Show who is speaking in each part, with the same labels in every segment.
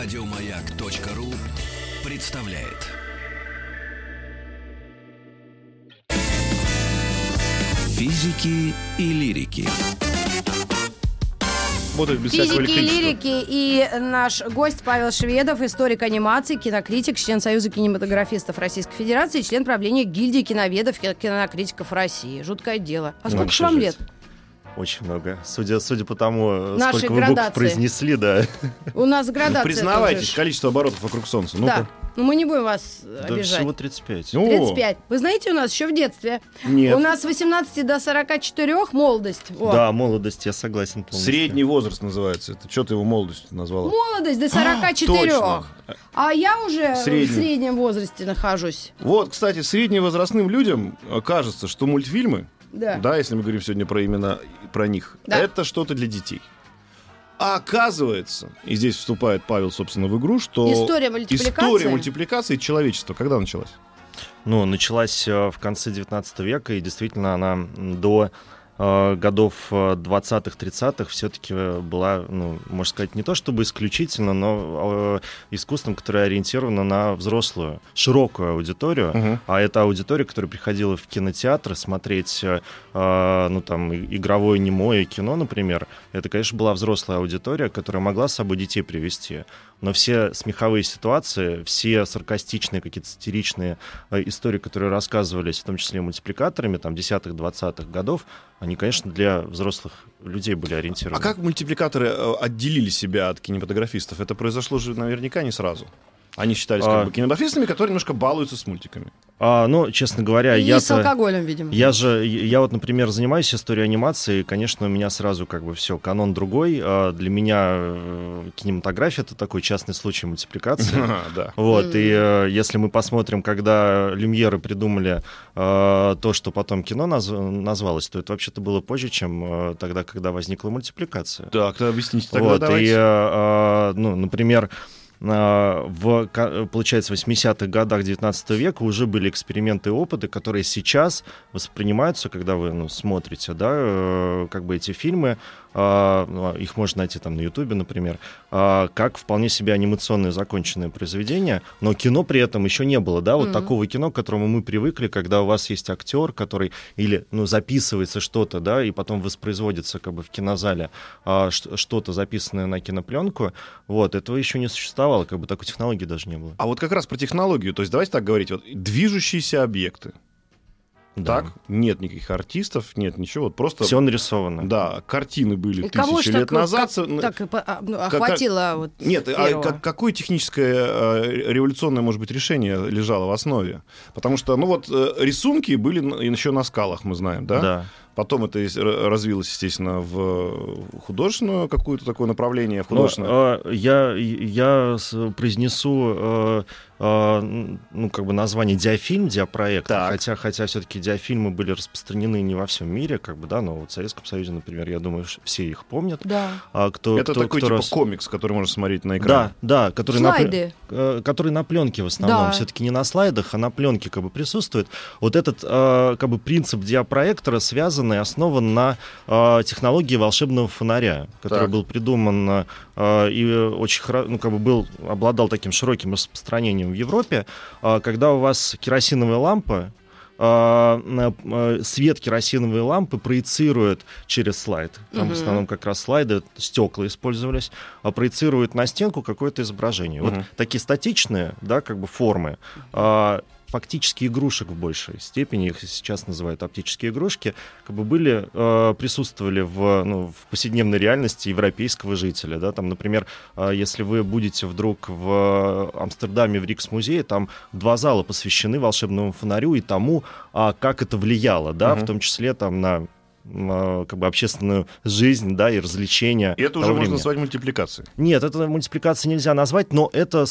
Speaker 1: Радиомаяк.ру представляет. Физики и лирики.
Speaker 2: Физики и лирики и наш гость Павел Шведов, историк анимации, кинокритик, член Союза кинематографистов Российской Федерации, член правления гильдии киноведов и кинокритиков России. Жуткое дело. А сколько
Speaker 3: Ну,
Speaker 2: ж вам лет?
Speaker 3: Очень много. Судя, судя по тому, э,
Speaker 2: Нашей
Speaker 3: сколько вы букв произнесли, да.
Speaker 2: У нас градация.
Speaker 3: Признавайтесь, количество оборотов вокруг Солнца.
Speaker 2: Да.
Speaker 3: Ну-ка.
Speaker 2: Ну мы не будем вас
Speaker 3: Да
Speaker 2: обижать.
Speaker 3: всего 35.
Speaker 2: Ну,
Speaker 3: О,
Speaker 2: 35. Вы знаете, у нас еще в детстве.
Speaker 3: Нет.
Speaker 2: У нас с 18 до 44 молодость. О.
Speaker 3: Да, молодость, я согласен полностью.
Speaker 4: Средний возраст называется. Это что ты его молодостью назвала?
Speaker 2: Молодость до 44.
Speaker 4: точно.
Speaker 2: А я уже
Speaker 4: Средний.
Speaker 2: в среднем возрасте нахожусь.
Speaker 4: Вот, кстати, средневозрастным людям э, кажется, что мультфильмы,
Speaker 2: Да.
Speaker 4: да, если мы говорим сегодня про именно про них,
Speaker 2: Да.
Speaker 4: это что-то для детей. А оказывается, и здесь вступает Павел, собственно, в игру, что
Speaker 2: История мультипликации.
Speaker 4: история мультипликации человечества когда началась?
Speaker 3: Ну, началась э, в конце 19 века, и действительно она до годов э, 20-30-х все-таки была, ну, можно сказать, не то чтобы исключительно, но э, искусством, которое ориентировано на взрослую, широкую аудиторию.
Speaker 4: Мгм.
Speaker 3: А это аудитория, которая приходила в кинотеатры смотреть, э, э, ну, там, игровое немое кино, например. Это, конечно, была взрослая аудитория, которая могла с собой детей привести. Но все смеховые ситуации, все саркастичные, какие-то сатиричные э, истории, которые рассказывались, в том числе мультипликаторами, там, 10-х, 20-х годов, они, конечно, для взрослых людей были ориентированы.
Speaker 4: А как мультипликаторы э, отделили себя от кинематографистов? Это произошло же наверняка не сразу. Они считались
Speaker 3: А.
Speaker 4: как бы кинематографистами, которые немножко балуются с мультиками.
Speaker 3: А, ну, честно говоря,
Speaker 2: И
Speaker 3: я
Speaker 2: с алкоголем, видимо.
Speaker 3: Я же, я вот, например, занимаюсь историей анимации, и, конечно, у меня сразу как бы все, канон другой. А Для меня э, кинематография — это такой частный случай мультипликации.
Speaker 4: Ага, Да.
Speaker 3: Вот, и э, если мы посмотрим, когда люмьеры придумали э, то, что потом кино наз- назвалось, то это вообще-то было позже, чем тогда, когда возникла мультипликация.
Speaker 4: Так, объясните тогда,
Speaker 3: Вот, и,
Speaker 4: давайте.
Speaker 3: э, э, ну, например, в, ка- получается, 80-х годах 19 века уже были эксперименты и опыты, которые сейчас воспринимаются, когда вы ну, смотрите, да, э, как бы эти фильмы, э, ну, их можно найти там на Ютубе, например, как вполне себе анимационные законченные произведения, но кино при этом еще не было, да, вот
Speaker 2: Мгм.
Speaker 3: такого кино, к которому мы привыкли, когда у вас есть актер, который или, ну, записывается что-то, да, и потом воспроизводится как бы в кинозале а, что-то записанное на кинопленку, вот, этого еще не существовало, как бы такой технологии даже не было.
Speaker 4: А вот как раз про технологию. То есть давайте так говорить. Вот движущиеся объекты.
Speaker 3: Да.
Speaker 4: Так? Нет никаких артистов, нет ничего. Вот просто...
Speaker 3: Все нарисовано.
Speaker 4: Да, картины были
Speaker 2: И
Speaker 4: тысячи лет
Speaker 2: так,
Speaker 4: назад.
Speaker 2: как-
Speaker 4: Ну,
Speaker 2: так а, ну,
Speaker 4: как-
Speaker 2: охватило вот
Speaker 4: Нет, а как- какое техническое э, революционное, может быть, решение лежало в основе? Потому что, ну вот, э, рисунки были еще на скалах, мы знаем, да?
Speaker 3: Да.
Speaker 4: Потом это развилось, естественно, в художественную какое-то такое направление, в
Speaker 3: Но,
Speaker 4: художественное.
Speaker 3: э, я, я с- произнесу э, ну, как бы название диафильм, диапроект,
Speaker 4: Так.
Speaker 3: хотя, хотя все-таки диафильмы были распространены не во всем мире, как бы, да, но вот в Советском Союзе, например, я думаю, все их помнят.
Speaker 2: Да.
Speaker 3: А кто,
Speaker 4: это
Speaker 3: кто,
Speaker 4: такой
Speaker 3: кто
Speaker 4: типа
Speaker 3: рас-
Speaker 4: комикс, который можно смотреть на
Speaker 3: Да,
Speaker 4: экране.
Speaker 3: да, который на, пл-
Speaker 2: Слайды.
Speaker 3: э, который на пленке в основном,
Speaker 2: Да.
Speaker 3: все-таки не на слайдах, а на пленке как бы присутствует. Вот этот э, как бы принцип диапроектора связан и основан на э, технологии волшебного фонаря, который
Speaker 4: Так.
Speaker 3: был придуман э, и очень ну как бы был обладал таким широким распространением в Европе, Э, когда у вас керосиновая лампа э, свет керосиновой лампы проецирует через слайд. Там
Speaker 2: Мгм.
Speaker 3: в основном как раз слайды, стекла использовались, а проецирует на стенку какое-то изображение. Вот
Speaker 4: Мгм.
Speaker 3: такие статичные, да, как бы формы, а, фактически игрушек в большей степени, их сейчас называют оптические игрушки, как бы были, э, присутствовали в, ну, в повседневной реальности европейского жителя. Да? Там, например, э, если вы будете вдруг в Амстердаме в Рикс-музее, там два зала посвящены волшебному фонарю и тому, а, как это влияло, да,
Speaker 4: Мгм.
Speaker 3: в том числе там на а, как бы общественную жизнь, да, и развлечения.
Speaker 4: И это уже можно
Speaker 3: времени.
Speaker 4: назвать мультипликацией.
Speaker 3: Нет, это мультипликацией нельзя назвать, но это э,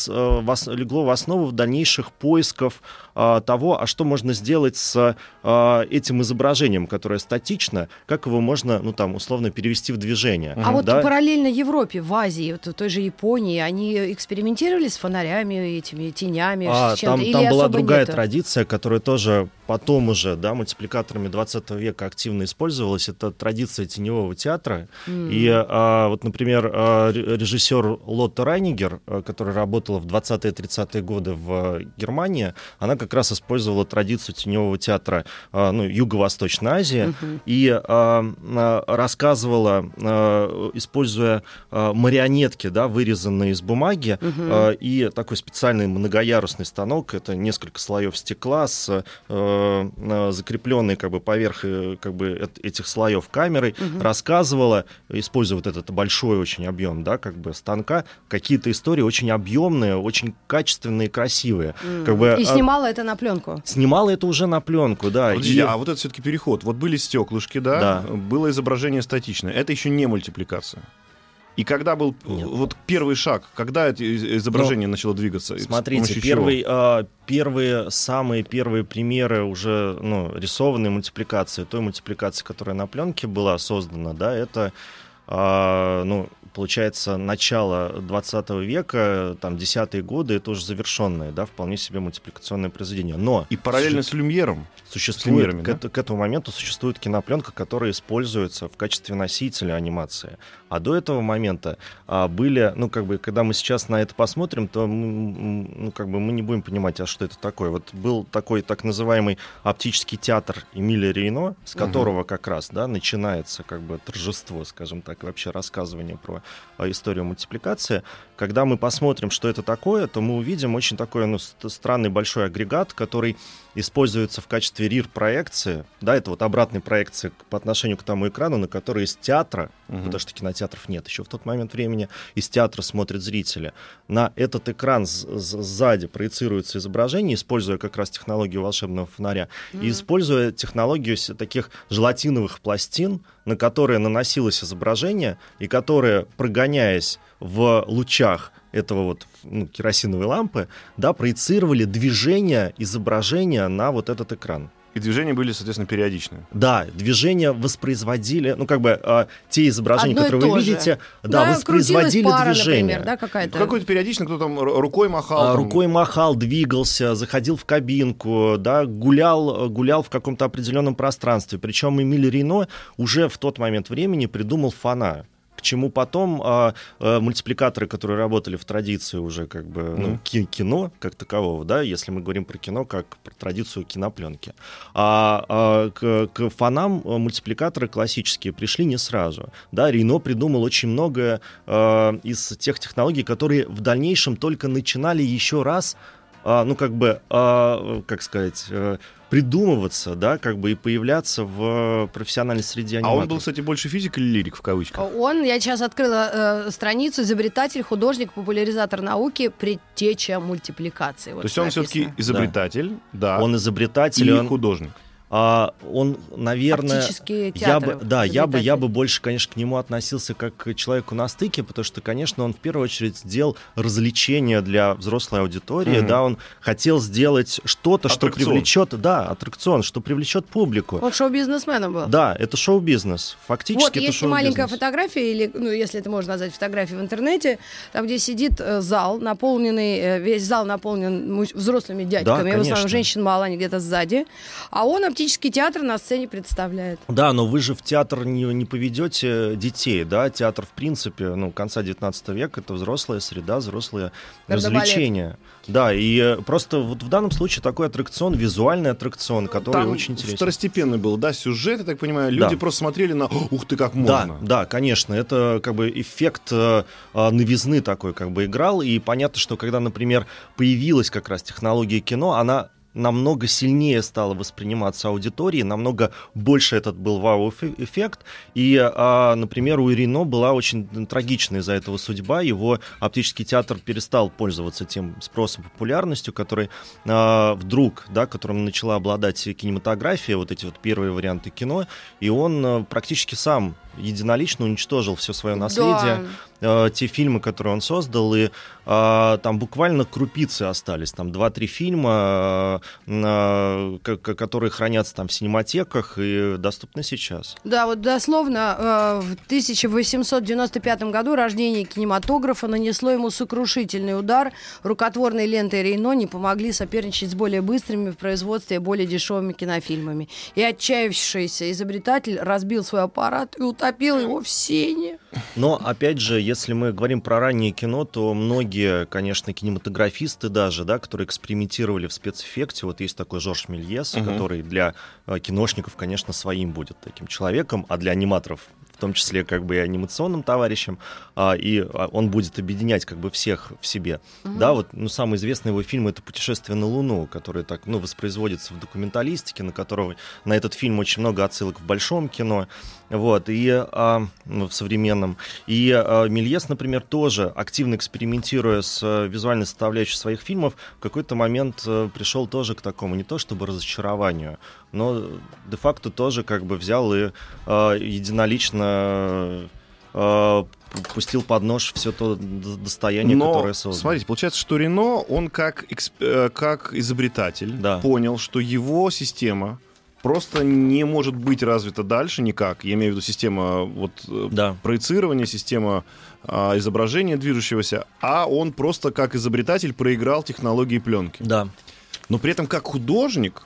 Speaker 3: в ос- легло в основу в дальнейших поисков а, того, а что можно сделать с а, этим изображением, которое статично, как его можно, ну там, условно перевести в движение.
Speaker 2: А вот
Speaker 3: да?
Speaker 2: параллельно Европе, в Азии, вот в той же Японии, они экспериментировали с фонарями, этими тенями,
Speaker 3: А,
Speaker 2: с чем-то?
Speaker 3: там, там была другая
Speaker 2: нету?
Speaker 3: традиция, которая тоже потом уже, да, мультипликаторами 20 века активно использовалась. эта традиция теневого театра. Mm. И а, вот, например, а, режиссер Лотта Райнигер, а, которая работала в 20-30-е годы в Германии, она как раз использовала традицию теневого театра а, ну, Юго-Восточной Азии mm-hmm. и а, рассказывала, а, используя а, марионетки, да, вырезанные из бумаги, а, и такой специальный многоярусный станок, это несколько слоев стекла с закрепленной как бы поверх э, как бы этих слоев камерой, угу. рассказывала, используя вот этот большой очень объем, да, как бы станка, какие-то истории очень объемные, очень качественные, красивые.
Speaker 2: Mm. Как бы, и снимала а, это на пленку.
Speaker 3: Снимала это уже на пленку, да.
Speaker 4: Подожди, и... а вот это все-таки переход. Вот были стеклышки, да, да, было изображение статичное. Это еще не мультипликация. И когда был Нет. вот первый шаг, когда это изображение Но, начало двигаться?
Speaker 3: Смотрите, первый, э, первые, самые первые примеры уже ну, рисованной мультипликации, той мультипликации, которая на пленке была создана, да, это э, ну, получается, начало 20 века, там, десятые годы, это уже завершенное, да, вполне себе мультипликационное произведение. Но...
Speaker 4: И параллельно с Люмьером?
Speaker 3: Существует, к, да? к этому моменту существует кинопленка, которая используется в качестве носителя анимации. А до этого момента а, были, ну, как бы, когда мы сейчас на это посмотрим, то, мы, ну, как бы, мы не будем понимать, а что это такое. Вот был такой так называемый оптический театр Эмиля Рейно, с которого угу. как раз, да, начинается, как бы, торжество, скажем так, вообще рассказывание про историю мультипликации. Когда мы посмотрим, что это такое, то мы увидим очень такой, ну, странный большой агрегат, который используется в качестве рир-проекции, да, это вот обратной проекции по отношению к тому экрану, на который из театра, угу. потому что кинотеатров нет еще в тот момент времени, из театра смотрят зрители. На этот экран сзади проецируется изображение, используя как раз технологию волшебного фонаря, угу. и используя технологию таких желатиновых пластин, на которые наносилось изображение, и которые, прогоняясь в лучах этого вот ну, керосиновой лампы, да, проецировали движение изображения на вот этот экран.
Speaker 4: И движения были, соответственно, периодичные.
Speaker 3: Да, движения воспроизводили, ну, как бы, э, те изображения, Одно которые вы видите, да, да воспроизводили пара, движение. Например,
Speaker 2: да, какая-то.
Speaker 4: Какой-то периодично кто там рукой махал. А,
Speaker 3: там... Рукой махал, двигался, заходил в кабинку, да, гулял, гулял в каком-то определенном пространстве. Причем Эмиль Рено уже в тот момент времени придумал фона к чему потом а, а, мультипликаторы, которые работали в традиции уже как бы mm. ну, кино как такового, да, если мы говорим про кино как про традицию кинопленки. А, а к, к фонам мультипликаторы классические пришли не сразу. Да, Рено придумал очень многое а, из тех технологий, которые в дальнейшем только начинали еще раз а, ну, как бы, а, как сказать, придумываться, да, как бы и появляться в профессиональной среде аниматоров.
Speaker 4: А он был, кстати, больше физик или лирик в кавычках?
Speaker 2: Он, я сейчас открыла э, страницу, изобретатель, художник, популяризатор науки, предтеча мультипликации.
Speaker 4: Вот То есть он все-таки изобретатель, да.
Speaker 3: да. Он изобретатель.
Speaker 4: И
Speaker 3: он...
Speaker 4: художник
Speaker 3: а, он, наверное, я бы, да, я бы, я бы больше, конечно, к нему относился как к человеку на стыке, потому что, конечно, он в первую очередь сделал развлечение для взрослой аудитории, угу. да, он хотел сделать что-то, что привлечет, да, аттракцион, что привлечет публику.
Speaker 2: Он шоу-бизнесменом был.
Speaker 3: Да, это шоу-бизнес, фактически вот, это
Speaker 2: есть
Speaker 3: шоу-бизнес.
Speaker 2: маленькая фотография, или, ну, если это можно назвать фотографией в интернете, там, где сидит э, зал, наполненный, э, весь зал наполнен взрослыми дядьками, да, в основном женщин мало, они где-то сзади, а он драматический театр на сцене представляет.
Speaker 3: Да, но вы же в театр не, не поведете детей, да? Театр, в принципе, ну, конца 19 века, это взрослая среда, взрослые развлечения. Да, и э, просто вот в данном случае такой аттракцион, визуальный аттракцион, который Там очень интересный.
Speaker 4: второстепенный был, да, сюжет, я так понимаю, люди да. просто смотрели на «Ух ты, как можно!»
Speaker 3: Да, да, конечно, это как бы эффект э, а, новизны такой как бы играл, и понятно, что когда, например, появилась как раз технология кино, она намного сильнее стало восприниматься аудиторией, намного больше этот был вау-эффект. И, а, например, у Ирино была очень трагичная из-за этого судьба. Его оптический театр перестал пользоваться тем спросом, популярностью, который а, вдруг, да, которым начала обладать кинематография, вот эти вот первые варианты кино, и он а, практически сам единолично уничтожил все свое наследие. Да э, те фильмы, которые он создал, и э, там буквально крупицы остались. Там два-три фильма, э, э, которые хранятся там в синематеках и доступны сейчас.
Speaker 2: Да, вот дословно э, в 1895 году рождение кинематографа нанесло ему сокрушительный удар. Рукотворные ленты Рейно не помогли соперничать с более быстрыми в производстве и более дешевыми кинофильмами. И отчаявшийся изобретатель разбил свой аппарат и утопил его в сене.
Speaker 3: Но, опять же, если мы говорим про раннее кино, то многие, конечно, кинематографисты даже, да, которые экспериментировали в спецэффекте, вот есть такой Жорж Мельес, угу. который для э, киношников, конечно, своим будет таким человеком, а для аниматоров в том числе как бы и анимационным товарищем, а, и а, он будет объединять как бы всех в себе. Угу. Да, вот, ну, самый известный его фильм — это «Путешествие на Луну», который так, ну, воспроизводится в документалистике, на которого, на этот фильм очень много отсылок в большом кино, вот, и а, ну, в современном. И а, Мельес, например, тоже активно экспериментируя с а, визуальной составляющей своих фильмов, в какой-то момент а, пришел тоже к такому, не то чтобы разочарованию, но де-факто тоже как бы взял и а, единолично а, пустил под нож все то достояние, Но, которое создал.
Speaker 4: Смотрите, получается, что Рено, он как, эксп... Э, как изобретатель да. понял, что его система просто не может быть развита дальше никак. Я имею в виду система вот, э, да. проецирования, система а, изображения движущегося, а он просто как изобретатель проиграл технологии пленки.
Speaker 3: Да.
Speaker 4: Но при этом как художник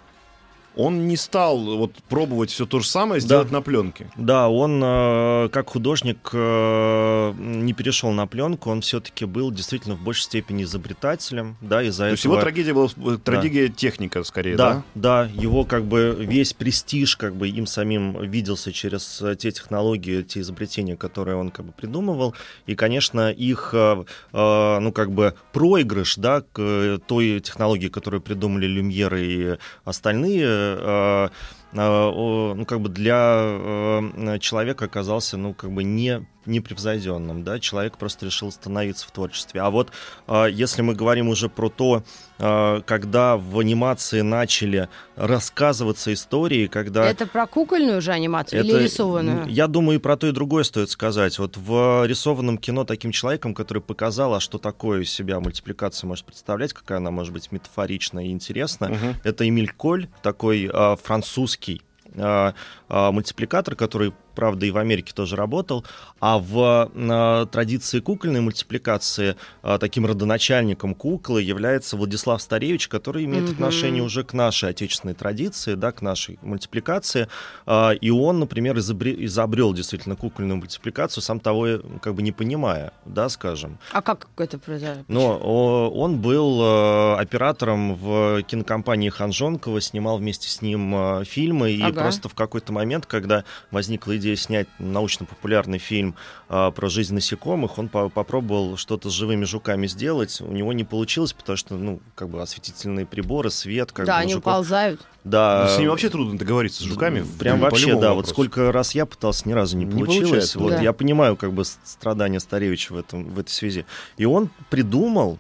Speaker 4: он не стал вот пробовать все то же самое сделать да. на пленке.
Speaker 3: Да, он э, как художник э, не перешел на пленку, он все-таки был действительно в большей степени изобретателем, да, из-за
Speaker 4: этого. То
Speaker 3: есть
Speaker 4: его трагедия была э, трагедия да. техника, скорее,
Speaker 3: да? Да, да, его как бы весь престиж как бы им самим виделся через э, те технологии, те изобретения, которые он как бы придумывал, и, конечно, их, э, э, ну как бы проигрыш, да, к той технологии, которую придумали Люмьеры и остальные Э, э, ну, как бы для э, человека оказался, ну, как бы не непревзойденным, да, человек просто решил остановиться в творчестве. А вот э, если мы говорим уже про то, э, когда в анимации начали рассказываться истории, когда...
Speaker 2: Это про кукольную же анимацию это, или рисованную?
Speaker 3: Я думаю, и про то, и другое стоит сказать. Вот в рисованном кино таким человеком, который показал, а что такое себя мультипликация может представлять, какая она может быть метафоричная и интересная, угу. это Эмиль Коль, такой э, французский мультипликатор, который правда, и в Америке тоже работал. А в э, традиции кукольной мультипликации э, таким родоначальником куклы является Владислав Старевич, который имеет mm-hmm. отношение уже к нашей отечественной традиции, да, к нашей мультипликации. Э, и он, например, изобре- изобрел действительно кукольную мультипликацию, сам того как бы не понимая, да, скажем.
Speaker 2: А как это произошло?
Speaker 3: Но он был э, оператором в кинокомпании Ханжонкова, снимал вместе с ним э, фильмы, и ага. просто в какой-то момент, когда возникла идея снять научно-популярный фильм а, про жизнь насекомых, он по попробовал что-то с живыми жуками сделать. У него не получилось, потому что, ну, как бы осветительные приборы, свет, как
Speaker 2: да,
Speaker 3: бы.
Speaker 2: они жуков... уползают.
Speaker 4: Да. Ну, с ними вообще трудно договориться, с жуками.
Speaker 3: Прям вообще, да. Вопросу. Вот сколько раз я пытался, ни разу не, не получилось. Вот да. я понимаю, как бы страдания Старевича в этом в этой связи. И он придумал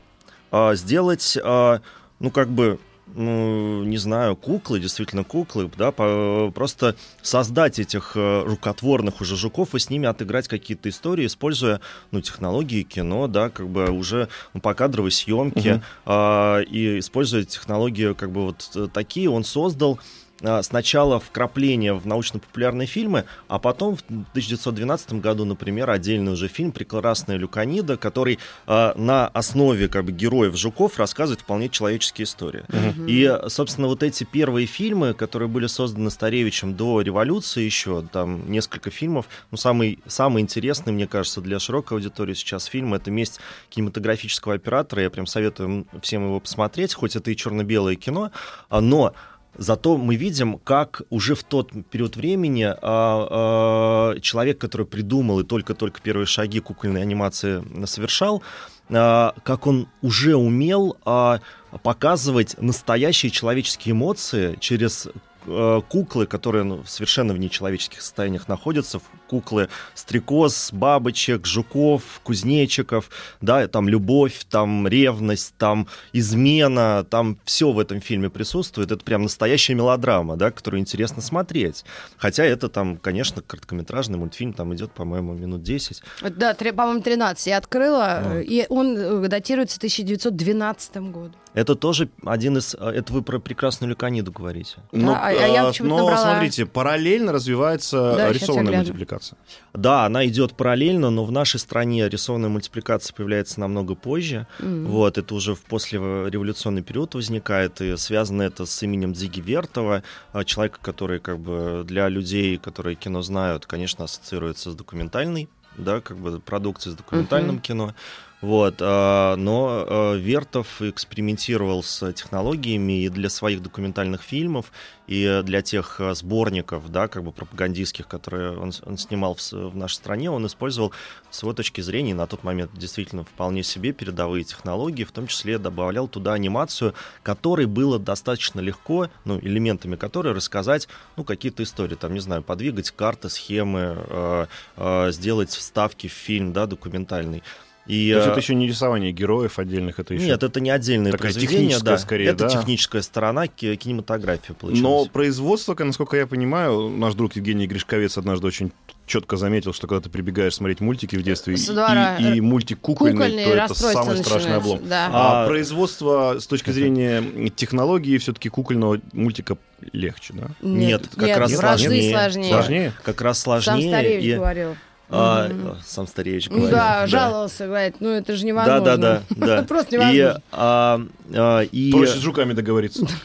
Speaker 3: а, сделать, а, ну, как бы ну, не знаю, куклы, действительно куклы, да, по, просто создать этих э, рукотворных уже жуков и с ними отыграть какие-то истории, используя, ну, технологии кино, да, как бы уже ну, по кадровой съемке, угу. э, и используя технологии, как бы вот э, такие, он создал а, сначала вкрапление в научно-популярные фильмы, а потом в 1912 году, например, отдельный уже фильм «Прекрасная Люканида», который э, на основе как бы, героев Жуков рассказывает вполне человеческие истории. Mm-hmm. И, собственно, вот эти первые фильмы, которые были созданы Старевичем до революции еще, там несколько фильмов, ну, самый, самый интересный, мне кажется, для широкой аудитории сейчас фильм — это «Месть кинематографического оператора». Я прям советую всем его посмотреть, хоть это и черно-белое кино, но Зато мы видим, как уже в тот период времени а, а, человек, который придумал и только-только первые шаги кукольной анимации совершал, а, как он уже умел а, показывать настоящие человеческие эмоции через куклы, которые ну, совершенно в нечеловеческих состояниях находятся, куклы стрекоз, бабочек, жуков, кузнечиков, да, там любовь, там ревность, там измена, там все в этом фильме присутствует. Это прям настоящая мелодрама, да, которую интересно смотреть. Хотя это там, конечно, короткометражный мультфильм, там идет, по-моему, минут 10.
Speaker 2: Да, по-моему, 13 я открыла, ну. и он э, датируется 1912 годом.
Speaker 3: Это тоже один из... Э, это вы про прекрасную Люканиду говорите.
Speaker 4: Но, а, а я э, но набрала... смотрите, параллельно развивается да, рисованная мультипликация.
Speaker 3: Да, она идет параллельно, но в нашей стране рисованная мультипликация появляется намного позже. Mm-hmm. Вот, это уже в послереволюционный период возникает, и связано это с именем Дзиги Вертова, человека, который как бы для людей, которые кино знают, конечно, ассоциируется с документальной да, как бы продукцией, с документальным uh-huh. кино. Вот, а, но а, Вертов экспериментировал с технологиями и для своих документальных фильмов, и для тех а, сборников, да, как бы пропагандистских, которые он, он снимал в, в нашей стране, он использовал с его точки зрения на тот момент действительно вполне себе передовые технологии, в том числе добавлял туда анимацию, которой было достаточно легко, ну, элементами которой рассказать, ну, какие-то истории, там, не знаю, подвигать карты, схемы, э, э, сделать вставки в фильм, да, документальный.
Speaker 4: И, То есть это еще не рисование героев отдельных, это еще...
Speaker 3: Нет, это не отдельное Такая произведение, да. скорее, Это да? техническая сторона кинематографии получилась.
Speaker 4: Но производство, насколько я понимаю, наш друг Евгений Гришковец однажды очень четко заметил, что когда ты прибегаешь смотреть мультики в детстве и, и, и мультик кукольный, кукольный то это самый страшный облом. Да. А, а производство с точки зрения технологии все-таки кукольного мультика легче, да?
Speaker 3: Нет,
Speaker 2: нет как нет, раз сложнее. сложнее.
Speaker 3: Сложнее? Как раз сложнее. Сам
Speaker 2: Старевич и... говорил.
Speaker 3: А, Сам Старевич говорил.
Speaker 2: Да, жаловался, говорит, ну это же невозможно.
Speaker 3: Да, да, да. да.
Speaker 2: Просто невозможно. И, а,
Speaker 4: а, и... Проще с жуками договориться.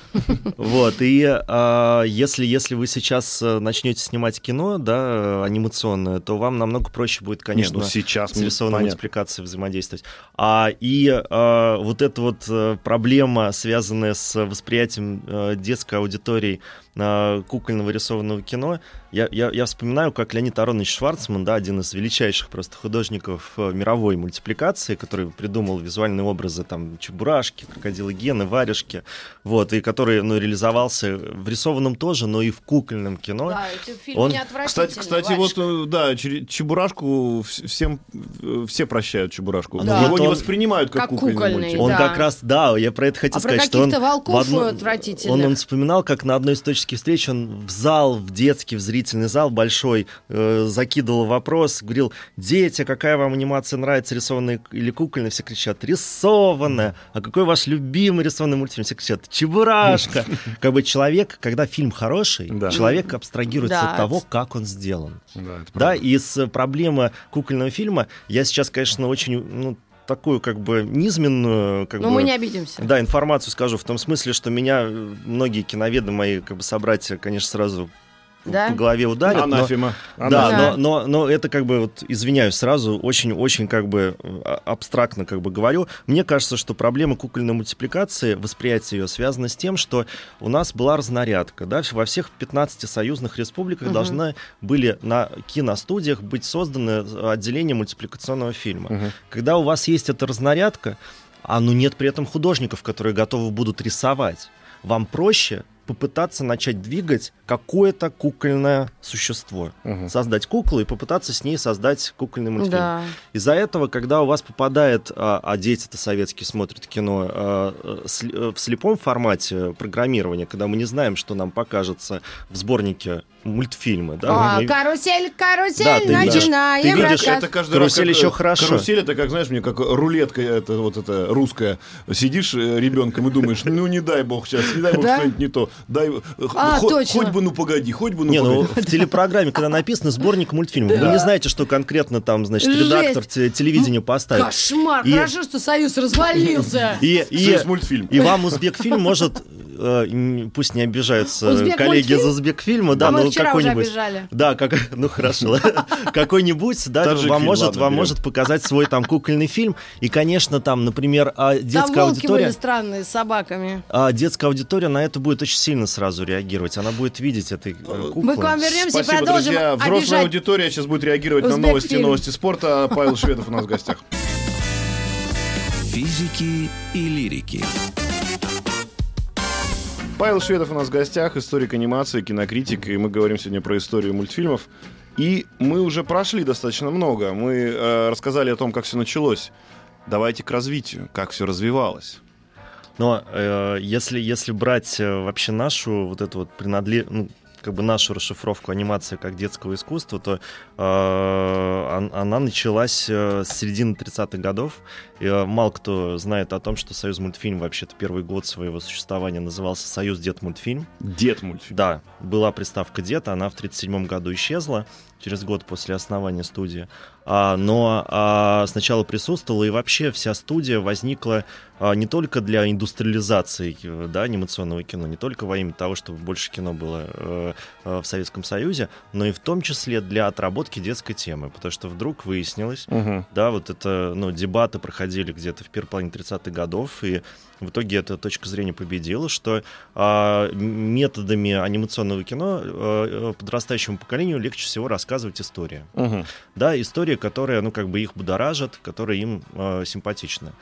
Speaker 3: Вот, и а, если, если вы сейчас э, начнете снимать кино, да, анимационное, то вам намного проще будет, конечно, Нет, ну,
Speaker 4: сейчас
Speaker 3: с рисованной мультипликацией взаимодействовать. А, и а, вот эта вот э, проблема, связанная с восприятием а, детской аудитории а, кукольного рисованного кино, я, я, я вспоминаю, как Леонид Аронович Шварцман, да, один из величайших просто художников мировой мультипликации, который придумал визуальные образы там Чебурашки, крокодилы Гены, Варежки, вот, и который, ну, реализовался в рисованном тоже, но и в кукольном кино.
Speaker 2: Да, эти фильмы Он... не
Speaker 4: Кстати, кстати вот, э, да, Чебурашку всем, э, все прощают Чебурашку. Да. Его вот не он... воспринимают как, как кукольный, кукольный мультик.
Speaker 3: Он да. как раз, да, я про это хотел
Speaker 2: а
Speaker 3: сказать,
Speaker 2: про что
Speaker 3: он...
Speaker 2: волков отвратительных.
Speaker 3: Он, он вспоминал, как на одной исторических встреч он в зал, в детский, в зрительный зал большой, э, закидывал вопрос, говорил, дети, какая вам анимация нравится, рисованная или кукольная? Все кричат, рисованная. А какой ваш любимый рисованный мультфильм? Все кричат, Чебурашка. Как бы человек, когда фильм хороший, человек абстрагируется от того, как он сделан. Да, и с проблемы кукольного фильма я сейчас, конечно, очень ну, такую как бы низменную... Как
Speaker 2: Но
Speaker 3: бы,
Speaker 2: мы не обидимся.
Speaker 3: Да, информацию скажу в том смысле, что меня многие киноведы мои как бы собратья, конечно, сразу да? по голове ударит.
Speaker 4: Анафема.
Speaker 3: Но, да, но, но, но это как бы, вот, извиняюсь сразу, очень-очень как бы а, абстрактно как бы говорю. Мне кажется, что проблема кукольной мультипликации, восприятие ее связано с тем, что у нас была разнарядка. Да? Во всех 15 союзных республиках угу. должны были на киностудиях быть созданы отделения мультипликационного фильма. Угу. Когда у вас есть эта разнарядка, а ну нет при этом художников, которые готовы будут рисовать, вам проще попытаться начать двигать какое-то кукольное существо. Угу. Создать куклу и попытаться с ней создать кукольный мультфильм. Да. Из-за этого, когда у вас попадает, а, а дети-то советские смотрят кино а, в слепом формате программирования, когда мы не знаем, что нам покажется в сборнике мультфильмы. Да?
Speaker 2: А, мы... Карусель, карусель, да, ты начинаем
Speaker 4: ты видишь, это
Speaker 3: каждый карусель раз как, еще хорошо.
Speaker 4: Карусель это, как знаешь, мне как рулетка, это вот это русская. Сидишь э, ребенком и думаешь, ну не дай бог сейчас, не дай бог да? что-нибудь не то. Дай, а, хоть, точно. хоть бы ну погоди, хоть бы ну не,
Speaker 3: ну, погоди. Ну, в телепрограмме, когда написано сборник мультфильмов, вы не знаете, что конкретно там, значит, редактор телевидения поставит.
Speaker 2: Кошмар, и... хорошо, что Союз развалился.
Speaker 3: И, и, Союз мультфильм. И вам Узбекфильм может э, пусть не обижаются Узбек коллеги мультфильм? из Узбекфильма, да,
Speaker 2: ну какой-нибудь,
Speaker 3: да, как, ну хорошо, какой-нибудь, да, вам может, вам может показать свой там кукольный фильм, и, конечно, там, например, а, детская аудитория. были
Speaker 2: странные с собаками.
Speaker 3: А детская аудитория на это будет очень сильно сразу реагировать, она будет видеть этой э, куклы. Мы
Speaker 2: к вам вернемся
Speaker 4: Спасибо,
Speaker 2: и продолжим
Speaker 4: друзья. Взрослая аудитория сейчас будет реагировать на новости новости спорта. Павел Шведов у нас в гостях.
Speaker 1: Физики и лирики.
Speaker 4: Павел Шведов у нас в гостях, историк анимации, кинокритик, и мы говорим сегодня про историю мультфильмов. И мы уже прошли достаточно много. Мы э, рассказали о том, как все началось. Давайте к развитию, как все развивалось.
Speaker 3: Но э, если, если брать э, вообще нашу вот эту вот принадлежность, ну, как бы нашу расшифровку анимации как детского искусства, то э, она началась э, с середины 30-х годов. И, э, мало кто знает о том, что Союз мультфильм вообще-то первый год своего существования назывался Союз Дед мультфильм.
Speaker 4: Дед мультфильм.
Speaker 3: Да, была приставка Дед, она в 37 году исчезла через год после основания студии. А, но а, сначала присутствовала, и вообще вся студия возникла а, не только для индустриализации да, анимационного кино, не только во имя того, чтобы больше кино было э, э, в Советском Союзе, но и в том числе для отработки детской темы, потому что вдруг выяснилось, угу. да, вот это, ну, дебаты проходили где-то в первой половине 30-х годов, и в итоге эта точка зрения победила, что э, методами анимационного кино э, подрастающему поколению легче всего рассказывать истории. Угу. Да, история, которая, ну, как бы их будоражит, которая им э, симпатична.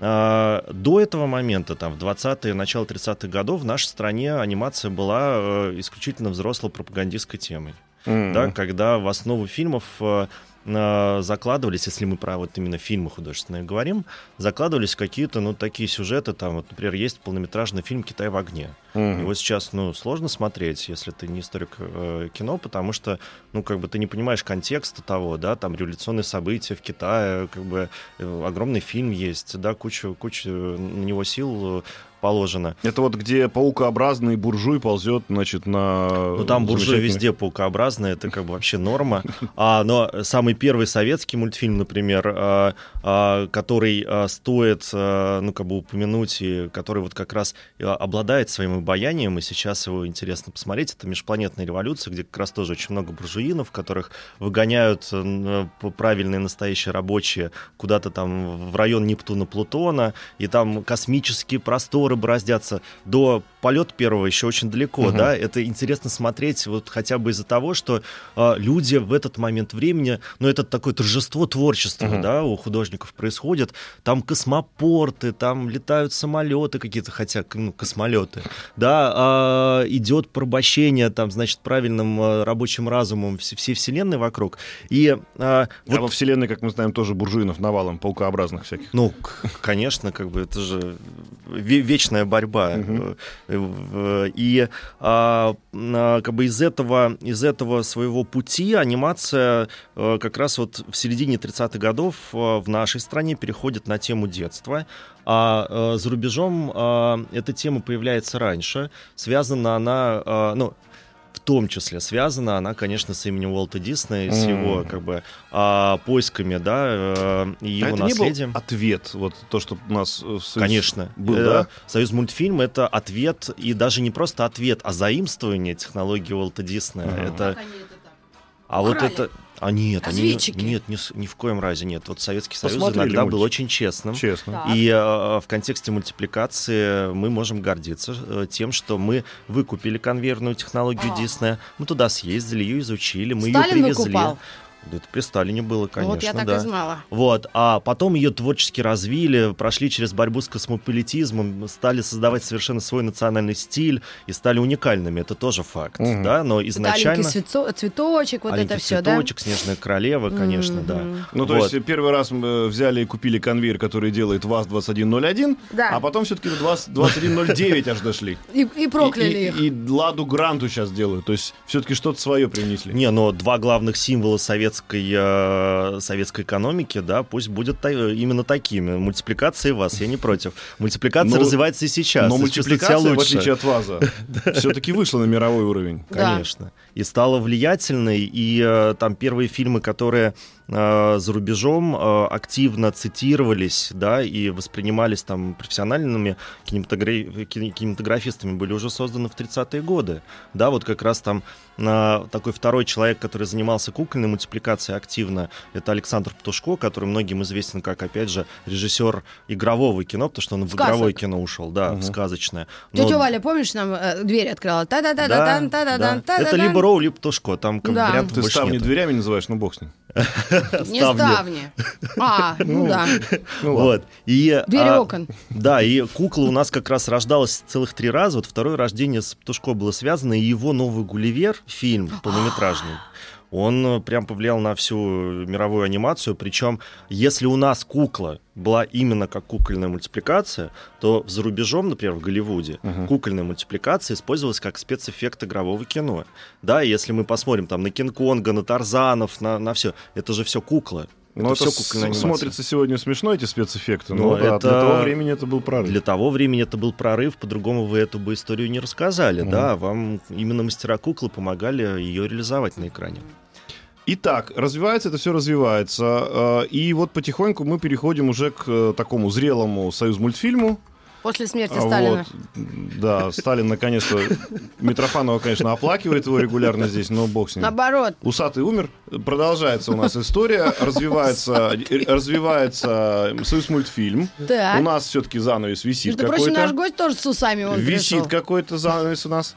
Speaker 3: А, до этого момента, там, в 20-е, начало 30-х годов, в нашей стране анимация была э, исключительно взрослой пропагандистской темой. Mm-hmm. Да, когда в основу фильмов э, Э, закладывались, если мы про вот именно фильмы художественные говорим, закладывались какие-то, ну, такие сюжеты, там, вот, например, есть полнометражный фильм «Китай в огне». Mm-hmm. Его сейчас, ну, сложно смотреть, если ты не историк э, кино, потому что, ну, как бы ты не понимаешь контекста того, да, там революционные события в Китае, как бы э, огромный фильм есть, да, куча, куча на него сил положено.
Speaker 4: Это вот где паукообразный буржуй ползет, значит, на...
Speaker 3: Ну, там буржуй везде паукообразный, это как бы вообще норма. А, но самый первый советский мультфильм, например, а, а, который а, стоит, а, ну, как бы упомянуть, и который вот как раз обладает своим обаянием, и сейчас его интересно посмотреть, это «Межпланетная революция», где как раз тоже очень много буржуинов, которых выгоняют правильные настоящие рабочие куда-то там в район Нептуна-Плутона, и там космические просторы которые бороздятся до полет первого еще очень далеко, угу. да, это интересно смотреть вот хотя бы из-за того, что э, люди в этот момент времени, ну, это такое торжество творчества, угу. да, у художников происходит, там космопорты, там летают самолеты какие-то, хотя, ну, космолеты, да, э, идет порабощение, там, значит, правильным э, рабочим разумом всей, всей вселенной вокруг, и...
Speaker 4: Э, вот... А во вселенной, как мы знаем, тоже буржуинов навалом, паукообразных всяких.
Speaker 3: Ну, конечно, как бы, это же вечная борьба. Угу. И а, как бы из этого, из этого своего пути анимация э, как раз вот в середине 30-х годов э, в нашей стране переходит на тему детства. А за рубежом эта тема появляется раньше. Связана она, ну, в том числе связана она, конечно, с именем Уолта Диснея, mm. с его как бы а, поисками, да, э, и его а это наследием.
Speaker 4: Не был ответ, вот то, что у нас
Speaker 3: в Союз конечно был, э, да? Союз мультфильм это ответ и даже не просто ответ, а заимствование технологии Уолта Диснея. Mm. Это а вот это а нет, они, нет, ни, ни в коем разе нет. Вот Советский Союз Посмотрели иногда мультик. был очень честным.
Speaker 4: Честно.
Speaker 3: И э, в контексте мультипликации мы можем гордиться э, тем, что мы выкупили конвейерную технологию а. Диснея, мы туда съездили, ее изучили, мы Сталин ее привезли. Выкупал. Это при Сталине было, конечно. Вот
Speaker 2: я так
Speaker 3: да.
Speaker 2: и знала.
Speaker 3: Вот, а потом ее творчески развили, прошли через борьбу с космополитизмом, стали создавать совершенно свой национальный стиль и стали уникальными. Это тоже факт, угу. да, но изначально...
Speaker 2: Цвето... цветочек, вот
Speaker 3: Аленький
Speaker 2: это все,
Speaker 3: да? цветочек, снежная королева, конечно, угу. да.
Speaker 4: Ну, то вот. есть первый раз мы взяли и купили конвейер, который делает ВАЗ-2101, да. а потом все-таки до 2109 аж дошли.
Speaker 2: И, и прокляли
Speaker 4: и, их. И, и Ладу Гранту сейчас делают, то есть все-таки что-то свое принесли.
Speaker 3: Не, но два главных символа советского советской, э, советской экономики, да, пусть будет та, именно такими. Мультипликации вас, я не против. Мультипликация но, развивается и сейчас.
Speaker 4: Но мультипликация, лучше. в отличие от ВАЗа, все-таки вышла на мировой уровень.
Speaker 3: Конечно. И стала влиятельной, и э, там первые фильмы, которые Э, за рубежом э, активно цитировались, да, и воспринимались там профессиональными кинематограф... кинематографистами, были уже созданы в 30-е годы. Да, вот как раз там э, такой второй человек, который занимался кукольной мультипликацией активно, это Александр Птушко, который многим известен как, опять же, режиссер игрового кино, потому что он Сказок. в игровое кино ушел, да, угу. в сказочное.
Speaker 2: Но... Тетя Валя, помнишь, нам э, дверь открыла? та да да да да да да
Speaker 3: Это либо Роу, либо Птушко, там да. вариантов
Speaker 4: Ты
Speaker 3: больше
Speaker 4: ставни дверями называешь, ну бог с ним.
Speaker 2: Не ставни. А, ну, ну да.
Speaker 3: Ну, вот. И,
Speaker 2: Двери а, окон.
Speaker 3: Да, и кукла у нас как раз рождалась целых три раза. Вот второе рождение с Птушко было связано, и его новый «Гулливер», фильм полнометражный, он э, прям повлиял на всю мировую анимацию. Причем, если у нас кукла была именно как кукольная мультипликация, то за рубежом, например, в Голливуде, uh-huh. кукольная мультипликация использовалась как спецэффект игрового кино. Да, если мы посмотрим там на Кинг-Конга, на Тарзанов, на, на все, это же все кукла.
Speaker 4: Ну, это, это все смотрится сегодня смешно, эти спецэффекты, но, но да, это... для того времени это был прорыв.
Speaker 3: Для того времени это был прорыв, по-другому вы эту бы историю не рассказали, угу. да, вам именно мастера куклы помогали ее реализовать на экране.
Speaker 4: Итак, развивается это все развивается. Э, и вот потихоньку мы переходим уже к э, такому зрелому союз мультфильму.
Speaker 2: После смерти Сталина.
Speaker 4: Вот, да, Сталин наконец-то... Митрофанова, конечно, оплакивает его регулярно здесь, но бог с ним.
Speaker 2: Наоборот.
Speaker 4: Усатый умер. Продолжается у нас история. Развивается, развивается союз мультфильм. Так. У нас все-таки занавес висит Между какой-то. прочим,
Speaker 2: наш гость тоже с усами он
Speaker 4: Висит какой-то занавес у нас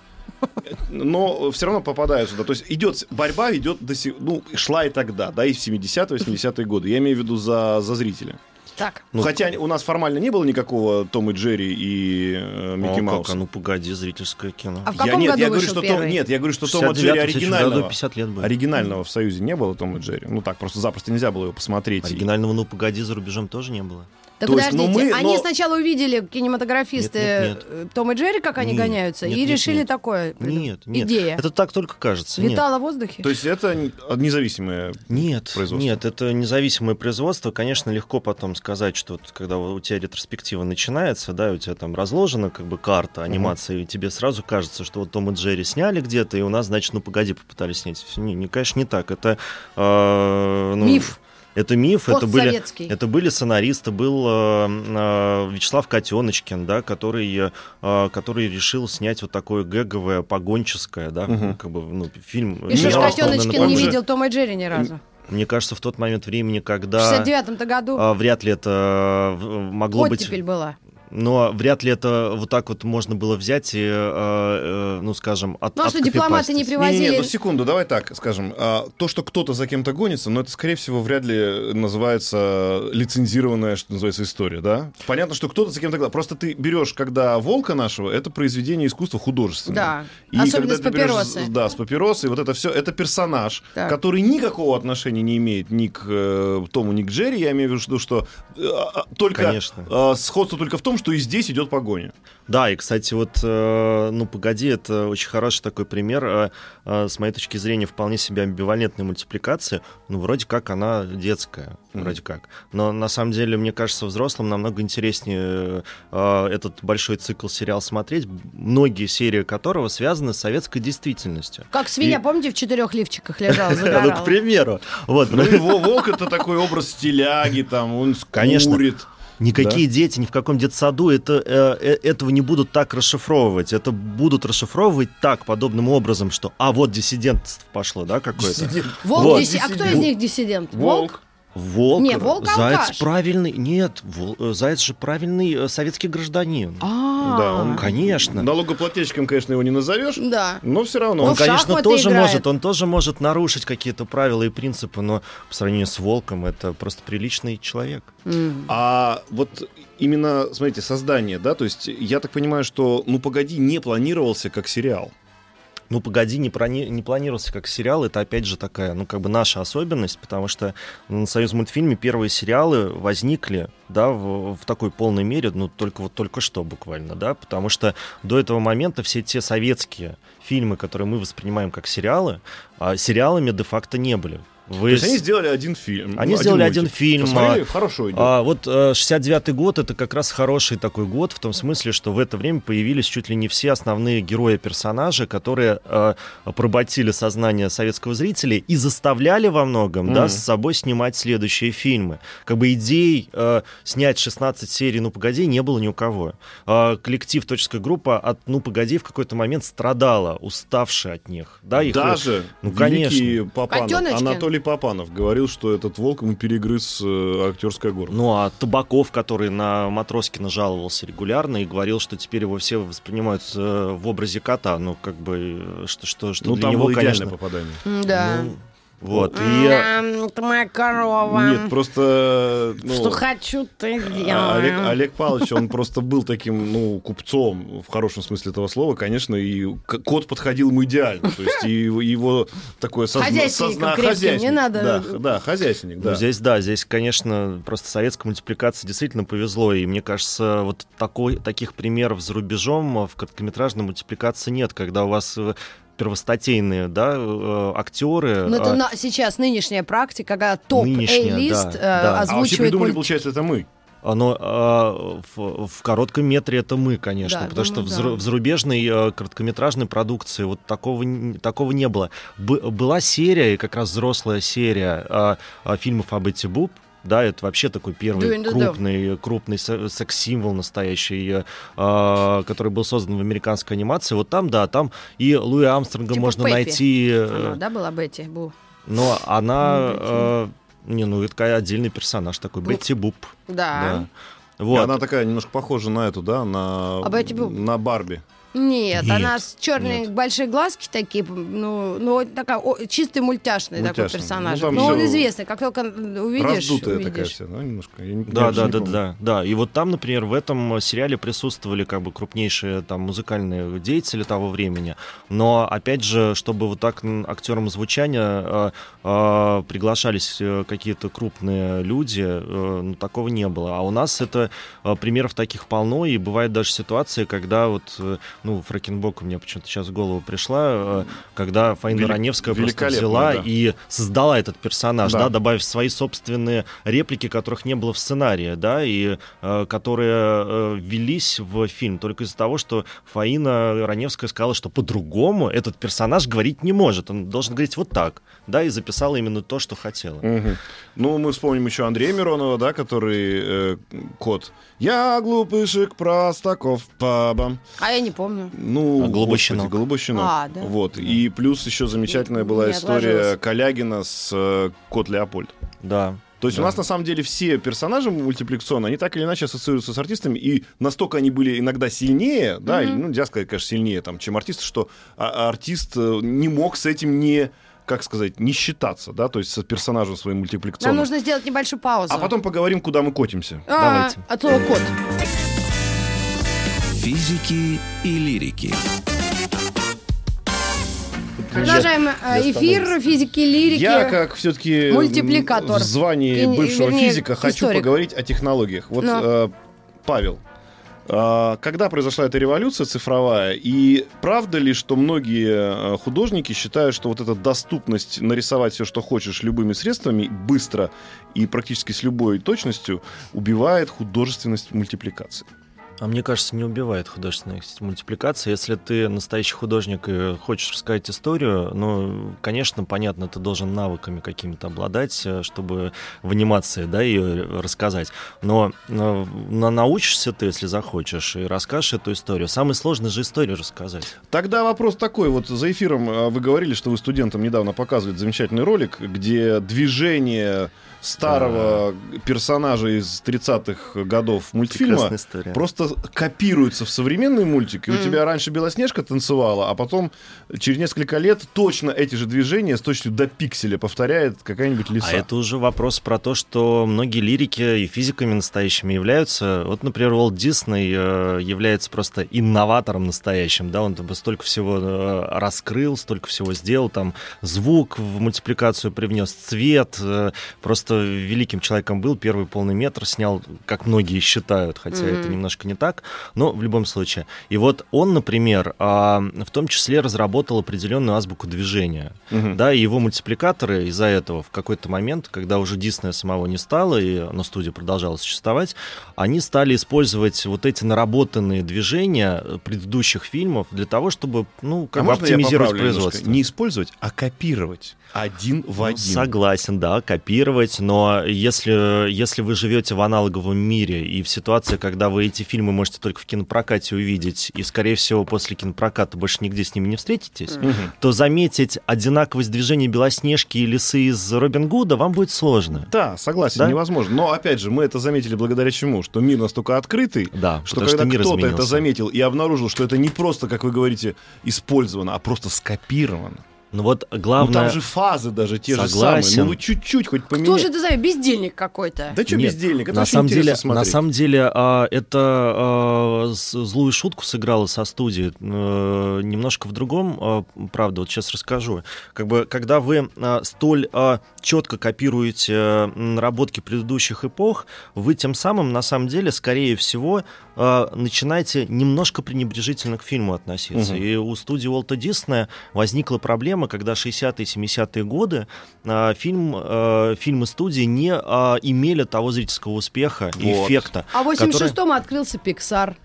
Speaker 4: но все равно попадают сюда. То есть идет борьба, идет до сих, ну, шла и тогда, да, и в 70-е, 80-е годы. Я имею в виду за, за зрителя.
Speaker 2: Так.
Speaker 4: Ну, Хотя у нас формально не было никакого Том и Джерри и э, Микки а Мауса.
Speaker 3: ну погоди, зрительское кино.
Speaker 2: А в каком я, нет, году
Speaker 4: я говорю,
Speaker 2: что
Speaker 4: Том, нет, я говорю, что Том и Джерри оригинального.
Speaker 3: 50 лет было.
Speaker 4: Оригинального в Союзе не было Том и Джерри. Ну так, просто запросто нельзя было его посмотреть.
Speaker 3: Оригинального, ну погоди, за рубежом тоже не было.
Speaker 2: Так То подождите, есть, ну, мы, они но... сначала увидели кинематографисты нет, нет, нет. Э, Том и Джерри, как они нет, гоняются, нет, и нет, решили нет. такое.
Speaker 3: Нет, нет.
Speaker 2: Идея.
Speaker 3: Это так только кажется.
Speaker 2: Витало в воздухе.
Speaker 4: То есть это независимое
Speaker 3: нет,
Speaker 4: производство?
Speaker 3: Нет, это независимое производство. Конечно, легко потом сказать, что когда у тебя ретроспектива начинается, да, у тебя там разложена как бы карта анимации, угу. и тебе сразу кажется, что вот Том и Джерри сняли где-то, и у нас, значит, ну погоди, попытались снять. Не, не конечно, не так. Это э,
Speaker 2: ну, миф.
Speaker 3: Это миф, это были, это были сценаристы, был э, э, Вячеслав Котеночкин, да, который, э, который решил снять вот такое гэговое, погонческое, да, угу. как бы, ну, фильм.
Speaker 2: И что Котеночкин не видел Тома и Джерри ни разу?
Speaker 3: Мне кажется, в тот момент времени, когда...
Speaker 2: В 69-м году?
Speaker 3: А, вряд ли это э, могло
Speaker 2: Оттепель быть... была
Speaker 3: но вряд ли это вот так вот можно было взять и, э, э, ну, скажем, от
Speaker 2: Ну, а что дипломаты не привозили?
Speaker 4: Не, не, ну, секунду, давай так скажем. А, то, что кто-то за кем-то гонится, но это, скорее всего, вряд ли называется лицензированная, что называется, история, да? Понятно, что кто-то за кем-то... Просто ты берешь, когда «Волка» нашего, это произведение искусства художественного.
Speaker 2: Да, и особенно с папиросой.
Speaker 4: Берешь, да, с папиросой, вот это все, это персонаж, так. который никакого отношения не имеет ни к э, Тому, ни к Джерри, я имею в виду, что э, а, только... Конечно. Э, сходство только в том, что и здесь идет погоня.
Speaker 3: Да, и, кстати, вот, э, ну, погоди, это очень хороший такой пример, э, э, с моей точки зрения, вполне себе амбивалентной мультипликации. Ну, вроде как она детская, mm-hmm. вроде как. Но, на самом деле, мне кажется, взрослым намного интереснее этот большой цикл сериал смотреть, многие серии которого связаны с советской действительностью.
Speaker 2: Как свинья, и... помните, в четырех лифчиках лежал, загорал?
Speaker 3: Ну, к примеру.
Speaker 4: Вот. Ну, волк — это такой образ стиляги, там, он курит.
Speaker 3: Никакие да? дети ни в каком детсаду это, э, э, этого не будут так расшифровывать. Это будут расшифровывать так, подобным образом, что а вот диссидентство пошло, да, какое-то.
Speaker 2: Волк вот. Дисси... А кто из них диссидент?
Speaker 3: Волк? Волк, не, волк заяц правильный, нет, вол, э, заяц же правильный э, советский гражданин.
Speaker 2: А,
Speaker 3: да, он, конечно.
Speaker 4: Налогоплательщиком, конечно, его не назовешь.
Speaker 2: Да.
Speaker 4: Но все равно.
Speaker 3: Он, он конечно, тоже играет. может, он тоже может нарушить какие-то правила и принципы, но по сравнению с волком это просто приличный человек.
Speaker 4: Mm. А вот именно, смотрите, создание, да, то есть я так понимаю, что «Ну погоди» не планировался как сериал.
Speaker 3: Ну, погоди, не, прони... не планировался как сериал. Это опять же такая, ну, как бы наша особенность, потому что на Союз мультфильме первые сериалы возникли, да, в, в такой полной мере, ну, только вот только что буквально, да, потому что до этого момента все те советские фильмы, которые мы воспринимаем как сериалы, а сериалами де-факто не были.
Speaker 4: Вы... То есть они сделали один фильм.
Speaker 3: Они один сделали мультик. один фильм.
Speaker 4: Посмотрели, а, хорошо идет.
Speaker 3: А, вот 69-й э, год это как раз хороший такой год, в том смысле, что в это время появились чуть ли не все основные герои-персонажи, которые а, поработили сознание советского зрителя и заставляли во многом mm. да, с собой снимать следующие фильмы. Как бы идей а, снять 16 серий «Ну, погоди» не было ни у кого. А, коллектив «Точеская группа» от «Ну, погоди» в какой-то момент страдала, уставшая от них. Да,
Speaker 4: их, Даже ну, конечно. Папанов, Анатолий Анатолий Папанов говорил, что этот волк ему перегрыз э, актерское горло.
Speaker 3: Ну а Табаков, который на Матроскина жаловался регулярно и говорил, что теперь его все воспринимают э, в образе кота, ну как бы, э, что, что, что
Speaker 4: ну,
Speaker 3: для него,
Speaker 4: конечно... попадание.
Speaker 2: Да. Ну,
Speaker 3: Вот.
Speaker 2: И... Ты моя корова.
Speaker 4: Нет, просто...
Speaker 2: Ну, что хочу, ты делай.
Speaker 4: Олег, Олег Павлович, он просто был таким, ну, купцом, в хорошем смысле этого слова, конечно, и кот подходил ему идеально. То есть и его такое
Speaker 2: сознание... Созна... Хозяйственник, не надо...
Speaker 4: Да, да хозяйственник, да.
Speaker 3: Ну, здесь, да, здесь, конечно, просто советская мультипликация действительно повезло, и мне кажется, вот такой, таких примеров за рубежом в короткометражной мультипликации нет, когда у вас первостатейные да, э, актеры.
Speaker 2: Но это а... на, сейчас нынешняя практика, когда топ A-лист да, э, да. озвучивает... А вообще
Speaker 4: придумали, получается, это мы.
Speaker 3: Оно а, в, в коротком метре это мы, конечно, да, потому думаю, что да. в, зарубежной а, короткометражной продукции вот такого такого не было. Б, была серия, как раз взрослая серия а, а, фильмов об Эти Буб, да, это вообще такой первый крупный, крупный секс-символ настоящий, э, который был создан в американской анимации. Вот там, да, там и Луи Амстронга типа можно Пеппи. найти.
Speaker 2: Э, она, да, была Бетти Бу?
Speaker 3: Но она... Э, не, ну, это такая отдельный персонаж такой, ну, Бетти Буп.
Speaker 2: Да.
Speaker 4: да. Вот. И она такая немножко похожа на эту, да, на, а Бетти Буп? на Барби.
Speaker 2: Нет, нет, она с черные нет. большие глазки такие, ну, ну такая о, чистый мультяшный, мультяшный. такой персонаж. Ну, Но он известный, как только увидишь,
Speaker 4: Раздутая
Speaker 2: увидишь.
Speaker 4: такая вся, да, немножко. Я,
Speaker 3: да, да, да, да, да. И вот там, например, в этом сериале присутствовали как бы крупнейшие там музыкальные деятели того времени. Но опять же, чтобы вот так актерам звучания э, э, приглашались какие-то крупные люди, э, ну, такого не было. А у нас это э, примеров таких полно, и бывает даже ситуации, когда вот э, ну, Фракенбок у меня почему-то сейчас в голову пришла, э, когда Фаина Велик... Раневская просто взяла да. и создала этот персонаж, да. да, добавив свои собственные реплики, которых не было в сценарии, да, и э, которые э, велись в фильм только из-за того, что Фаина Раневская сказала, что по-другому этот персонаж говорить не может, он должен говорить вот так, да, и записала именно то, что хотела.
Speaker 4: Угу. Ну, мы вспомним еще Андрея Миронова, да, который э, кот. Я глупышек простаков пабам.
Speaker 2: А я не помню.
Speaker 4: Ну,
Speaker 3: а Голубощинок.
Speaker 4: Голубощинок. А, да. Вот. И плюс еще замечательная была не история отложилась. Калягина с э, Кот Леопольд.
Speaker 3: Да.
Speaker 4: То есть да. у нас на самом деле все персонажи мультипликационные, они так или иначе ассоциируются с артистами, и настолько они были иногда сильнее, да, mm-hmm. ну, нельзя сказать, конечно, сильнее, там, чем артисты, что а- артист э, не мог с этим не как сказать, не считаться, да, то есть с персонажем своим мультипликационным.
Speaker 2: Нам нужно сделать небольшую паузу.
Speaker 4: А потом поговорим, куда мы котимся.
Speaker 2: А, Давайте. От слова кот.
Speaker 1: Физики и лирики.
Speaker 2: Продолжаем э, эфир физики и лирики.
Speaker 4: Я, как все-таки
Speaker 2: мультипликатор
Speaker 4: в звании бывшего Вернее, физика, историк. хочу поговорить о технологиях. Вот, Но. э, Павел, а, когда произошла эта революция цифровая, и правда ли, что многие э, художники считают, что вот эта доступность нарисовать все, что хочешь, любыми средствами, быстро и практически с любой точностью, убивает художественность мультипликации?
Speaker 3: А мне кажется, не убивает художественная мультипликация. Если ты настоящий художник и хочешь рассказать историю, ну, конечно, понятно, ты должен навыками какими-то обладать, э, чтобы в анимации, да, ее рассказать. Но, но, но научишься ты, если захочешь, и расскажешь эту историю. Самое сложное же историю рассказать.
Speaker 4: Тогда вопрос такой. Вот за эфиром э, вы говорили, что вы студентам недавно показывали замечательный ролик, где движение старого да. персонажа из 30-х годов мультфильма просто копируется в современный мультик. И mm. у тебя раньше Белоснежка танцевала, а потом через несколько лет точно эти же движения с точностью до пикселя повторяет какая-нибудь лиса.
Speaker 3: А это уже вопрос про то, что многие лирики и физиками настоящими являются. Вот, например, Уолт Дисней э, является просто инноватором настоящим. Да? Он там столько всего э, раскрыл, столько всего сделал. Там звук в мультипликацию привнес, цвет. Э, просто великим человеком был, первый полный метр снял, как многие считают, хотя mm-hmm. это немножко не так, но в любом случае. И вот он, например, а, в том числе разработал определенную азбуку движения, mm-hmm. да, и его мультипликаторы из-за этого в какой-то момент, когда уже Диснея самого не стало, и но студия продолжала существовать, они стали использовать вот эти наработанные движения предыдущих фильмов для того, чтобы, ну, как а бы оптимизировать производство. Немножко?
Speaker 4: Не использовать, а копировать один в ну, один.
Speaker 3: Согласен, да, копировать, но если, если вы живете в аналоговом мире и в ситуации, когда вы эти фильмы можете только в кинопрокате увидеть, и, скорее всего, после кинопроката больше нигде с ними не встретитесь, mm-hmm. то заметить одинаковость движения Белоснежки и Лисы из Робин Гуда вам будет сложно.
Speaker 4: Да, согласен, да? невозможно. Но, опять же, мы это заметили благодаря чему? Что мир настолько открытый,
Speaker 3: да,
Speaker 4: что когда кто-то это заметил и обнаружил, что это не просто, как вы говорите, использовано, а просто скопировано
Speaker 3: Ну вот главное... Ну
Speaker 4: там же фазы даже те Согласен. же самые. Ну вы чуть-чуть хоть поменяйте.
Speaker 2: Кто же ты знаешь, бездельник какой-то?
Speaker 4: Да что бездельник? Это
Speaker 3: на самом деле, смотреть. На самом деле а, это а, злую шутку сыграла со студии. А, немножко в другом, а, правда, вот сейчас расскажу. Как бы, когда вы а, столь а, четко копируете а, наработки предыдущих эпох, вы тем самым, на самом деле, скорее всего, а, начинаете немножко пренебрежительно к фильму относиться. Угу. И у студии Уолта Диснея возникла проблема когда 60-е, 70-е годы э, фильм, э, фильмы студии не э, имели того зрительского успеха и вот. эффекта.
Speaker 2: А в 86-м который... открылся Pixar.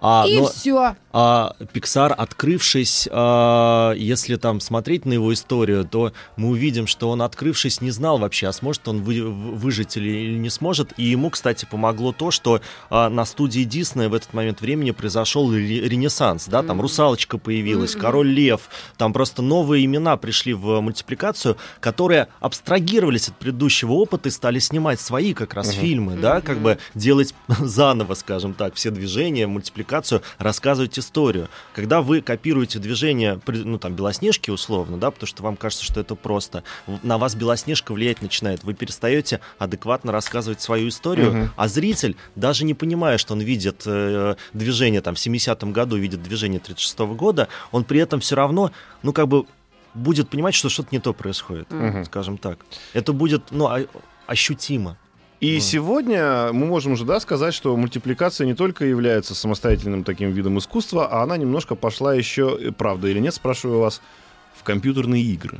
Speaker 2: А, и но, все.
Speaker 3: А, Pixar, открывшись, а, если там смотреть на его историю, то мы увидим, что он, открывшись, не знал вообще, а сможет он вы, выжить или, или не сможет. И ему, кстати, помогло то, что а, на студии Диснея в этот момент времени произошел ренессанс, да, там «Русалочка» появилась, «Король Лев», там просто новые имена пришли в мультипликацию, которые абстрагировались от предыдущего опыта и стали снимать свои как раз фильмы, да, как бы делать заново, скажем так, все движения, мультипликацию рассказывать историю. Когда вы копируете движение, ну там, Белоснежки условно, да, потому что вам кажется, что это просто, на вас Белоснежка влиять начинает, вы перестаете адекватно рассказывать свою историю, угу. а зритель, даже не понимая, что он видит э, движение там в 70-м году, видит движение 36-го года, он при этом все равно, ну как бы будет понимать, что что-то не то происходит, угу. скажем так. Это будет, ну, ощутимо.
Speaker 4: И mm. сегодня мы можем уже да, сказать, что мультипликация не только является самостоятельным таким видом искусства, а она немножко пошла еще, э, правда или нет, спрашиваю вас, в компьютерные игры.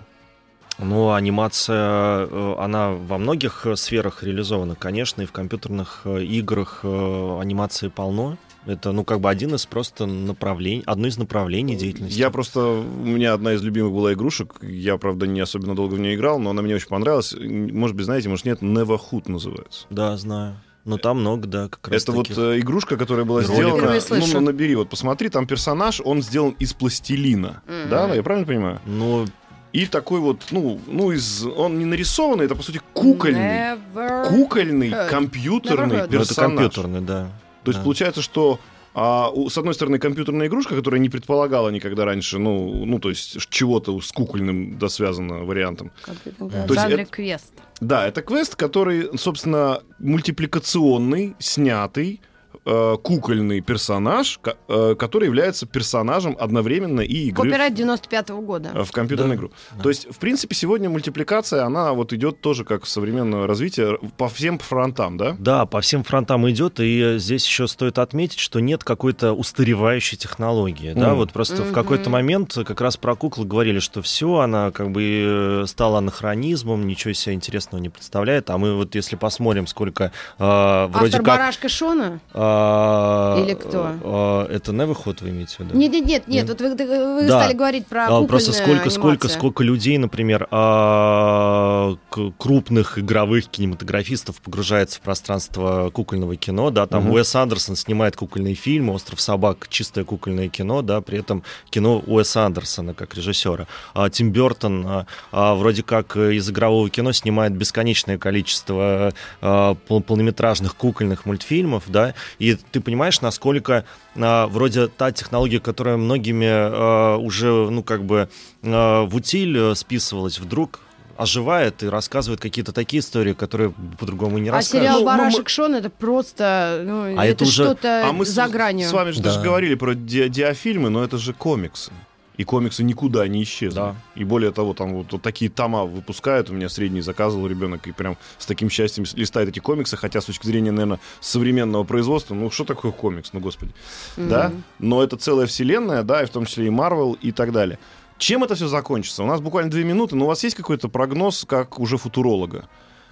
Speaker 3: Ну, анимация, э, она во многих э, сферах реализована, конечно, и в компьютерных играх анимации полно. Это, ну, как бы один из просто направлений, одно из направлений деятельности.
Speaker 4: Я просто, у меня одна из любимых была игрушек, я, правда, не особенно долго в нее играл, но она мне очень понравилась. Может быть, знаете, может, нет, Neverhood называется.
Speaker 3: Да, знаю. Но там много, да, как раз
Speaker 4: Это таких. вот э, игрушка, которая была Ролик. сделана... Ну, ну, набери, вот посмотри, там персонаж, он сделан из пластилина. Mm-hmm. Да, я правильно понимаю?
Speaker 3: Ну,
Speaker 4: и такой вот, ну, ну из, он не нарисованный, это по сути кукольный, Never кукольный компьютерный Never персонаж. Ну,
Speaker 3: это компьютерный, да.
Speaker 4: То есть да. получается, что а, у, с одной стороны, компьютерная игрушка, которая не предполагала никогда раньше, ну, ну то есть чего-то с кукольным да, связано вариантом.
Speaker 2: Да. То есть это, квест.
Speaker 4: Да, это квест, который, собственно, мультипликационный, снятый, э, кукольный персонаж, э, который является персонажем одновременно и игры.
Speaker 2: Копирайт 95-го года.
Speaker 4: Э, в компьютерную да. игру. Да. То есть, в принципе, сегодня мультипликация, она вот идет тоже как современное развитие по всем фронтам, да?
Speaker 3: Да, по всем фронтам идет, и здесь еще стоит отметить, что нет какой-то устаревающей технологии, mm. да, вот просто mm-hmm. в какой-то момент как раз про куклы говорили, что все, она как бы э, стала анахронизмом, ничего себе интересного не представляет, а мы вот если посмотрим, сколько э, вроде Автор как...
Speaker 2: Барашка Шона? Э, а,
Speaker 3: Или кто? А, это Neverhot вы имеете в виду?
Speaker 2: Нет, нет, нет, нет. Вот вы, вы да. стали говорить про а,
Speaker 3: Просто сколько, сколько, сколько людей, например, а, крупных игровых кинематографистов погружается в пространство кукольного кино, да, там угу. Уэс Андерсон снимает кукольные фильмы, «Остров собак» — чистое кукольное кино, да, при этом кино Уэса Андерсона как режиссера. А Тим Бертон а, а, вроде как из игрового кино снимает бесконечное количество а, полнометражных кукольных мультфильмов, да, и ты понимаешь, насколько а, вроде та технология, которая многими а, уже, ну, как бы а, в утиль э, списывалась, вдруг оживает и рассказывает какие-то такие истории, которые по-другому не а рассказывают.
Speaker 2: А сериал «Барашек ну, Шон» — это просто... Ну, а это, это уже... что-то а мы за гранью.
Speaker 4: с вами же да. даже говорили про ди- диафильмы, но это же комиксы и комиксы никуда не исчезли. Да. И более того, там вот, вот такие тома выпускают. У меня средний заказывал ребенок и прям с таким счастьем листает эти комиксы, хотя с точки зрения, наверное, современного производства, ну что такое комикс, ну господи, mm-hmm. да? Но это целая вселенная, да, и в том числе и Марвел и так далее. Чем это все закончится? У нас буквально две минуты, но у вас есть какой-то прогноз, как уже футуролога?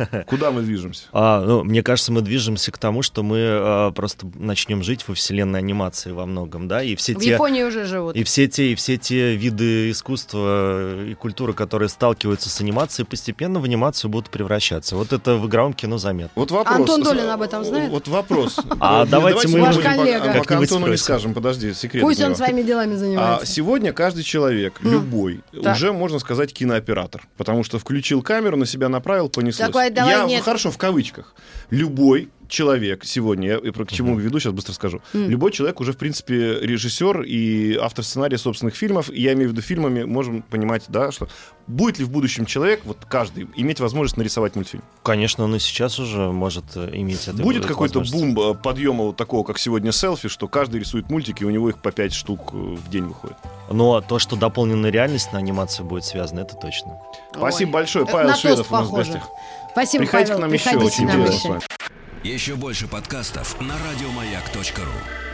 Speaker 4: Куда мы движемся?
Speaker 3: А, ну, мне кажется, мы движемся к тому, что мы а, просто начнем жить во вселенной анимации во многом, да, и все
Speaker 2: в
Speaker 3: те...
Speaker 2: Японии уже живут.
Speaker 3: И все те, и все те виды искусства и культуры, которые сталкиваются с анимацией, постепенно в анимацию будут превращаться. Вот это в игровом кино заметно.
Speaker 4: Вот вопрос.
Speaker 2: Антон Долин об этом знает?
Speaker 4: Вот вопрос.
Speaker 3: А давайте мы.
Speaker 4: Пока Антону не скажем, подожди, секрет.
Speaker 2: Пусть он своими делами занимается.
Speaker 4: А сегодня каждый человек, любой, уже, можно сказать, кинооператор. Потому что включил камеру, на себя направил, понеслось.
Speaker 2: Такой, давай,
Speaker 4: Я,
Speaker 2: нет.
Speaker 4: Хорошо, в кавычках, любой человек сегодня, я к чему веду, сейчас быстро скажу. Mm. Любой человек уже, в принципе, режиссер и автор сценария собственных фильмов. И я имею в виду фильмами, можем понимать, да, что будет ли в будущем человек, вот каждый, иметь возможность нарисовать мультфильм?
Speaker 3: Конечно, он и сейчас уже может э, иметь это.
Speaker 4: Будет какой-то бум э, подъема вот такого, как сегодня селфи, что каждый рисует мультики, и у него их по 5 штук э, в день выходит.
Speaker 3: Но то, что дополненная реальность на анимации будет связана, это точно.
Speaker 4: Спасибо Ой, большое. Павел Шведов у нас в гостях.
Speaker 2: Спасибо,
Speaker 4: Приходите Павел. к нам еще, очень интересно с вами.
Speaker 1: Еще больше подкастов на радиомаяк.ру